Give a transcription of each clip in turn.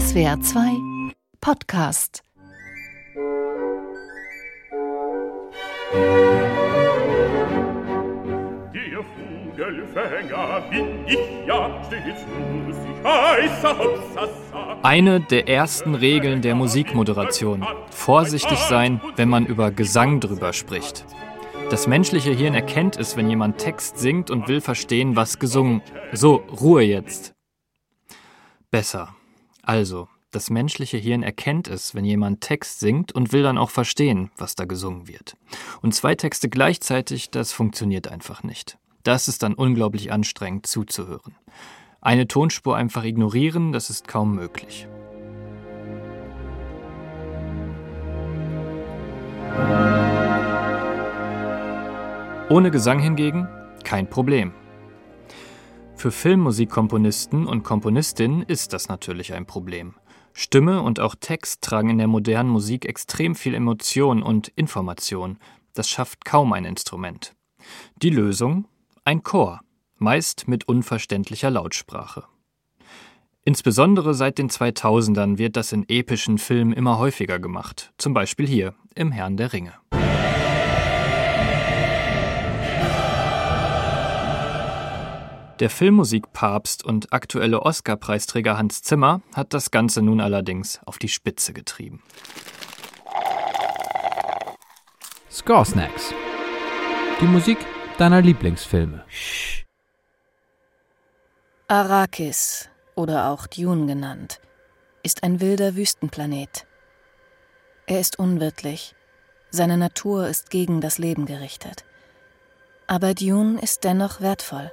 SWR 2 Podcast. Der Vogelfänger bin ich ja stets ich heißer Hopsasa. Eine der ersten Regeln der Musikmoderation. Vorsichtig sein, wenn man über Gesang drüber spricht. Das menschliche Hirn erkennt es, wenn jemand Text singt und will verstehen, was gesungen. So, Ruhe jetzt. Besser. Also, das menschliche Hirn erkennt es, wenn jemand Text singt und will dann auch verstehen, was da gesungen wird. Und zwei Texte gleichzeitig, das funktioniert einfach nicht. Das ist dann unglaublich anstrengend zuzuhören. Eine Tonspur einfach ignorieren, das ist kaum möglich. Ohne Gesang hingegen kein Problem. Für Filmmusikkomponisten und Komponistinnen ist das natürlich ein Problem. Stimme und auch Text tragen in der modernen Musik extrem viel Emotion und Information. Das schafft kaum ein Instrument. Die Lösung? Ein Chor, meist mit unverständlicher Lautsprache. Insbesondere seit den 2000ern wird das in epischen Filmen immer häufiger gemacht, zum Beispiel hier im Herrn der Ringe. Der Filmmusikpapst und aktuelle Oscar-Preisträger Hans Zimmer hat das Ganze nun allerdings auf die Spitze getrieben. Score Snacks. Die Musik deiner Lieblingsfilme. Arrakis, oder auch Dune genannt, ist ein wilder Wüstenplanet. Er ist unwirtlich. Seine Natur ist gegen das Leben gerichtet. Aber Dune ist dennoch wertvoll.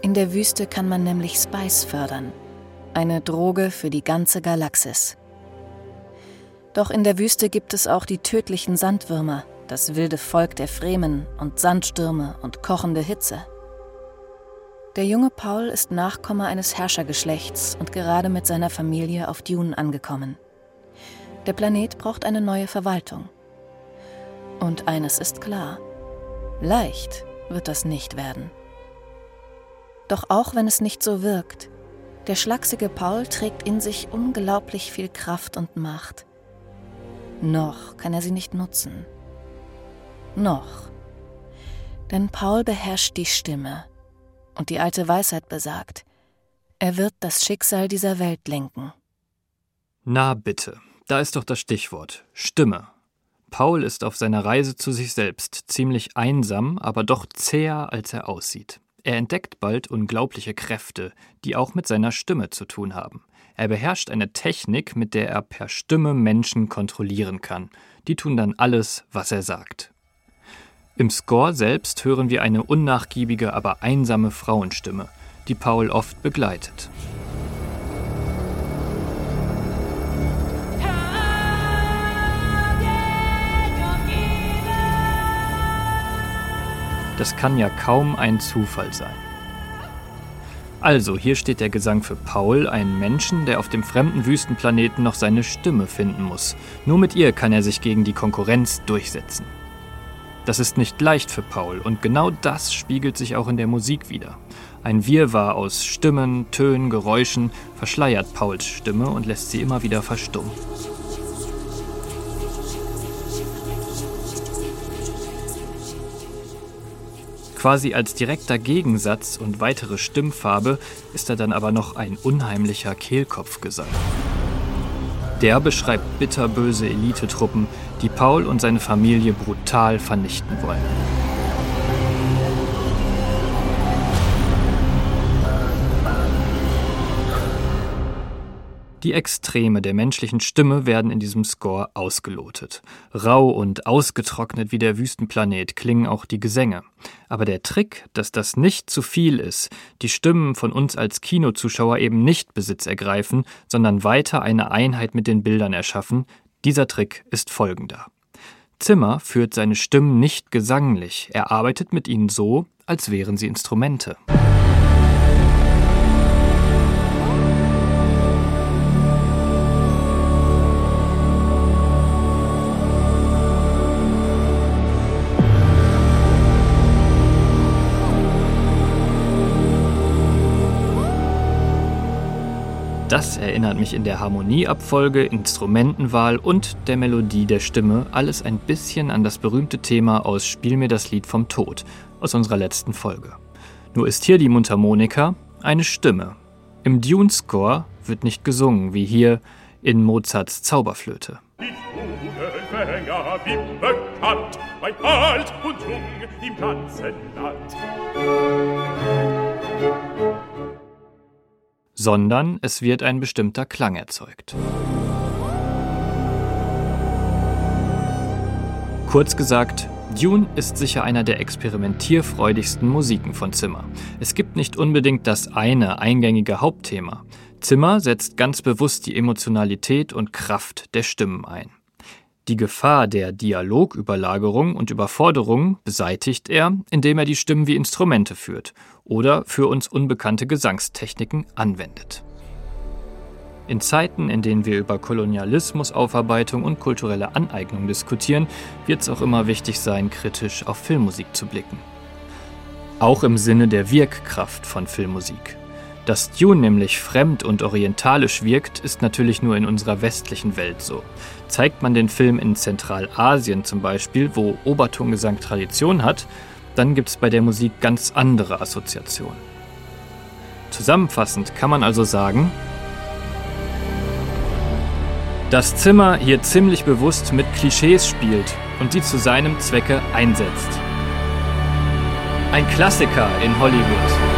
In der Wüste kann man nämlich Spice fördern, eine Droge für die ganze Galaxis. Doch in der Wüste gibt es auch die tödlichen Sandwürmer, das wilde Volk der Fremen und Sandstürme und kochende Hitze. Der junge Paul ist Nachkomme eines Herrschergeschlechts und gerade mit seiner Familie auf Dune angekommen. Der Planet braucht eine neue Verwaltung. Und eines ist klar, leicht wird das nicht werden. Doch auch wenn es nicht so wirkt, der schlachsige Paul trägt in sich unglaublich viel Kraft und Macht. Noch kann er sie nicht nutzen. Noch. Denn Paul beherrscht die Stimme. Und die alte Weisheit besagt, er wird das Schicksal dieser Welt lenken. Na bitte, da ist doch das Stichwort Stimme. Paul ist auf seiner Reise zu sich selbst ziemlich einsam, aber doch zäher, als er aussieht. Er entdeckt bald unglaubliche Kräfte, die auch mit seiner Stimme zu tun haben. Er beherrscht eine Technik, mit der er per Stimme Menschen kontrollieren kann. Die tun dann alles, was er sagt. Im Score selbst hören wir eine unnachgiebige, aber einsame Frauenstimme, die Paul oft begleitet. Das kann ja kaum ein Zufall sein. Also, hier steht der Gesang für Paul, einen Menschen, der auf dem fremden Wüstenplaneten noch seine Stimme finden muss. Nur mit ihr kann er sich gegen die Konkurrenz durchsetzen. Das ist nicht leicht für Paul und genau das spiegelt sich auch in der Musik wieder. Ein Wirrwarr aus Stimmen, Tönen, Geräuschen verschleiert Pauls Stimme und lässt sie immer wieder verstummen. Quasi als direkter Gegensatz und weitere Stimmfarbe ist er dann aber noch ein unheimlicher Kehlkopfgesang. Der beschreibt bitterböse Elitetruppen, die Paul und seine Familie brutal vernichten wollen. Die Extreme der menschlichen Stimme werden in diesem Score ausgelotet. Rau und ausgetrocknet wie der Wüstenplanet klingen auch die Gesänge. Aber der Trick, dass das nicht zu viel ist, die Stimmen von uns als Kinozuschauer eben nicht Besitz ergreifen, sondern weiter eine Einheit mit den Bildern erschaffen, dieser Trick ist folgender. Zimmer führt seine Stimmen nicht gesanglich, er arbeitet mit ihnen so, als wären sie Instrumente. Das erinnert mich in der Harmonieabfolge, Instrumentenwahl und der Melodie der Stimme alles ein bisschen an das berühmte Thema aus Spiel mir das Lied vom Tod aus unserer letzten Folge. Nur ist hier die Mundharmonika eine Stimme. Im Dune-Score wird nicht gesungen wie hier in Mozarts Zauberflöte. Die. Sondern es wird ein bestimmter Klang erzeugt. Kurz gesagt, Dune ist sicher einer der experimentierfreudigsten Musiken von Zimmer. Es gibt nicht unbedingt das eine eingängige Hauptthema. Zimmer setzt ganz bewusst die Emotionalität und Kraft der Stimmen ein. Die Gefahr der Dialogüberlagerung und Überforderung beseitigt er, indem er die Stimmen wie Instrumente führt oder für uns unbekannte Gesangstechniken anwendet. In Zeiten, in denen wir über Kolonialismus, Aufarbeitung und kulturelle Aneignung diskutieren, wird es auch immer wichtig sein, kritisch auf Filmmusik zu blicken. Auch im Sinne der Wirkkraft von Filmmusik. Dass Dune nämlich fremd und orientalisch wirkt, ist natürlich nur in unserer westlichen Welt so. Zeigt man den Film in Zentralasien zum Beispiel, wo Obertongesang Tradition hat, dann gibt es bei der Musik ganz andere Assoziationen. Zusammenfassend kann man also sagen, dass Zimmer hier ziemlich bewusst mit Klischees spielt und sie zu seinem Zwecke einsetzt. Ein Klassiker in Hollywood.